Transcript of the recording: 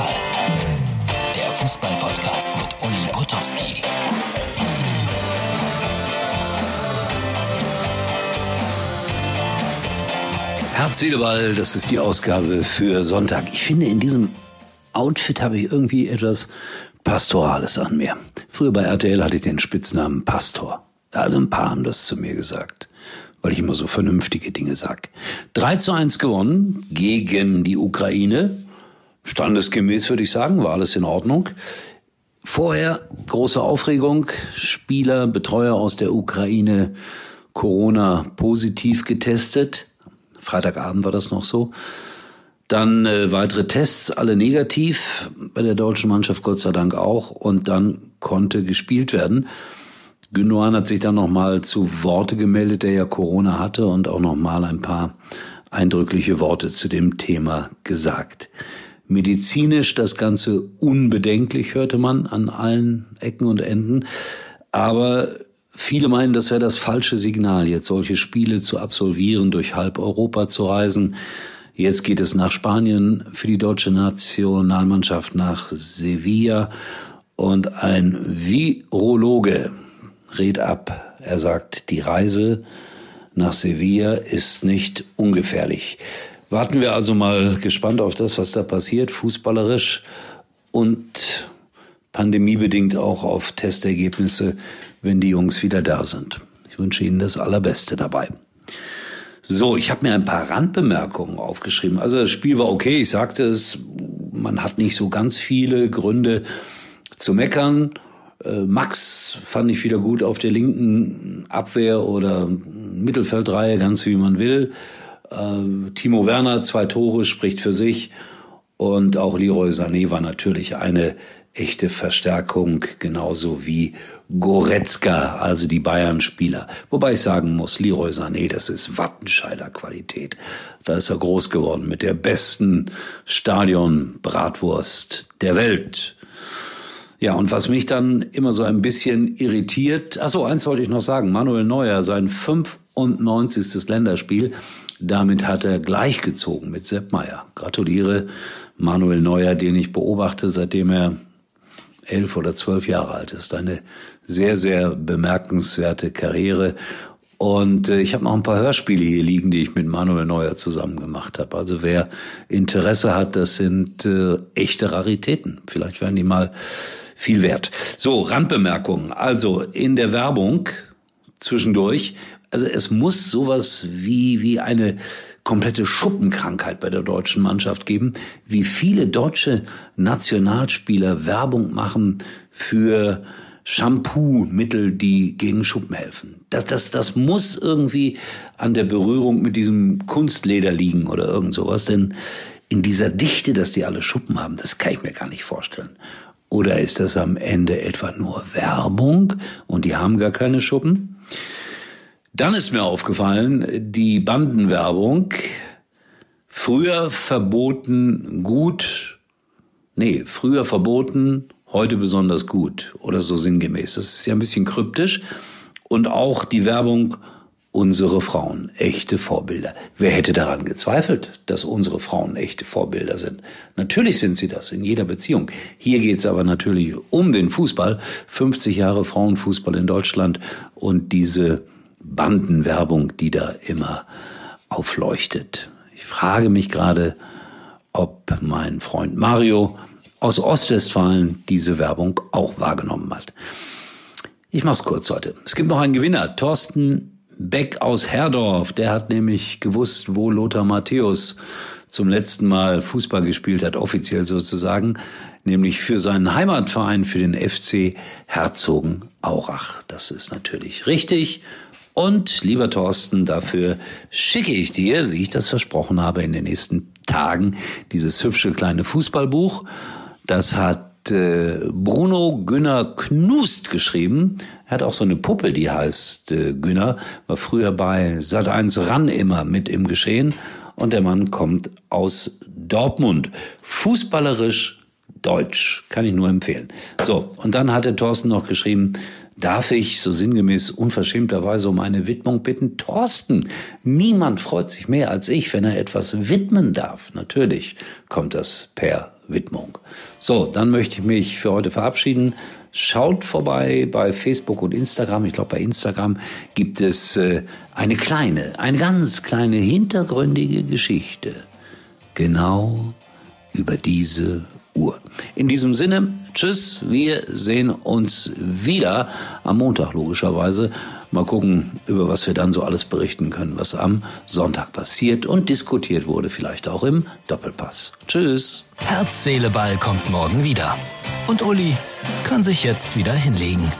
Ball. Der Fußball-Podcast mit Uli Potowski. Herz, Ball, das ist die Ausgabe für Sonntag. Ich finde, in diesem Outfit habe ich irgendwie etwas Pastorales an mir. Früher bei RTL hatte ich den Spitznamen Pastor. Also ein paar haben das zu mir gesagt, weil ich immer so vernünftige Dinge sag. 3 zu 1 gewonnen gegen die Ukraine. Standesgemäß würde ich sagen, war alles in Ordnung. Vorher große Aufregung, Spieler, Betreuer aus der Ukraine Corona positiv getestet. Freitagabend war das noch so. Dann äh, weitere Tests, alle negativ, bei der deutschen Mannschaft Gott sei Dank auch. Und dann konnte gespielt werden. Gündogan hat sich dann nochmal zu Worte gemeldet, der ja Corona hatte und auch nochmal ein paar eindrückliche Worte zu dem Thema gesagt. Medizinisch das Ganze unbedenklich, hörte man an allen Ecken und Enden. Aber viele meinen, das wäre das falsche Signal, jetzt solche Spiele zu absolvieren, durch halb Europa zu reisen. Jetzt geht es nach Spanien für die deutsche Nationalmannschaft nach Sevilla und ein Virologe rät ab. Er sagt, die Reise nach Sevilla ist nicht ungefährlich. Warten wir also mal gespannt auf das, was da passiert, fußballerisch und pandemiebedingt auch auf Testergebnisse, wenn die Jungs wieder da sind. Ich wünsche Ihnen das Allerbeste dabei. So, ich habe mir ein paar Randbemerkungen aufgeschrieben. Also das Spiel war okay, ich sagte es, man hat nicht so ganz viele Gründe zu meckern. Äh, Max fand ich wieder gut auf der linken Abwehr oder Mittelfeldreihe, ganz wie man will. Äh, Timo Werner, zwei Tore, spricht für sich. Und auch Leroy Sané war natürlich eine echte Verstärkung, genauso wie Goretzka, also die Bayern-Spieler. Wobei ich sagen muss, Leroy Sané, das ist Wattenscheider Qualität. Da ist er groß geworden mit der besten Stadion-Bratwurst der Welt. Ja, und was mich dann immer so ein bisschen irritiert, ach so, eins wollte ich noch sagen, Manuel Neuer, sein 95. Länderspiel, damit hat er gleichgezogen mit Sepp Meier. Gratuliere Manuel Neuer, den ich beobachte, seitdem er elf oder zwölf Jahre alt ist. Eine sehr, sehr bemerkenswerte Karriere. Und äh, ich habe noch ein paar Hörspiele hier liegen, die ich mit Manuel Neuer zusammen gemacht habe. Also wer Interesse hat, das sind äh, echte Raritäten. Vielleicht werden die mal viel wert. So, Randbemerkungen. Also in der Werbung zwischendurch, also es muss sowas wie, wie eine komplette Schuppenkrankheit bei der deutschen Mannschaft geben, wie viele deutsche Nationalspieler Werbung machen für Shampoo-Mittel, die gegen Schuppen helfen. Das, das, das muss irgendwie an der Berührung mit diesem Kunstleder liegen oder irgend sowas, denn in dieser Dichte, dass die alle Schuppen haben, das kann ich mir gar nicht vorstellen. Oder ist das am Ende etwa nur Werbung und die haben gar keine Schuppen? Dann ist mir aufgefallen, die Bandenwerbung, früher verboten gut, nee, früher verboten, heute besonders gut oder so sinngemäß. Das ist ja ein bisschen kryptisch. Und auch die Werbung unsere Frauen echte Vorbilder. Wer hätte daran gezweifelt, dass unsere Frauen echte Vorbilder sind? Natürlich sind sie das in jeder Beziehung. Hier geht es aber natürlich um den Fußball. 50 Jahre Frauenfußball in Deutschland und diese Bandenwerbung, die da immer aufleuchtet. Ich frage mich gerade, ob mein Freund Mario aus Ostwestfalen diese Werbung auch wahrgenommen hat. Ich mach's kurz heute. Es gibt noch einen Gewinner, Thorsten Beck aus Herdorf, der hat nämlich gewusst, wo Lothar Matthäus zum letzten Mal Fußball gespielt hat, offiziell sozusagen, nämlich für seinen Heimatverein, für den FC Herzogenaurach. Das ist natürlich richtig. Und lieber Thorsten, dafür schicke ich dir, wie ich das versprochen habe, in den nächsten Tagen dieses hübsche kleine Fußballbuch. Das hat äh, Bruno Günner Knust geschrieben. Er hat auch so eine Puppe, die heißt äh, Günner, war früher bei Sat1 Ran immer mit im Geschehen. Und der Mann kommt aus Dortmund. Fußballerisch deutsch, kann ich nur empfehlen. So, und dann hatte Thorsten noch geschrieben, darf ich so sinngemäß unverschämterweise um eine Widmung bitten. Thorsten, niemand freut sich mehr als ich, wenn er etwas widmen darf. Natürlich kommt das per Widmung. So, dann möchte ich mich für heute verabschieden. Schaut vorbei bei Facebook und Instagram. Ich glaube, bei Instagram gibt es äh, eine kleine, eine ganz kleine hintergründige Geschichte. Genau über diese Uhr. In diesem Sinne, tschüss, wir sehen uns wieder am Montag logischerweise. Mal gucken, über was wir dann so alles berichten können, was am Sonntag passiert und diskutiert wurde, vielleicht auch im Doppelpass. Tschüss. Herz, Seele, Ball kommt morgen wieder. Und Uli kann sich jetzt wieder hinlegen.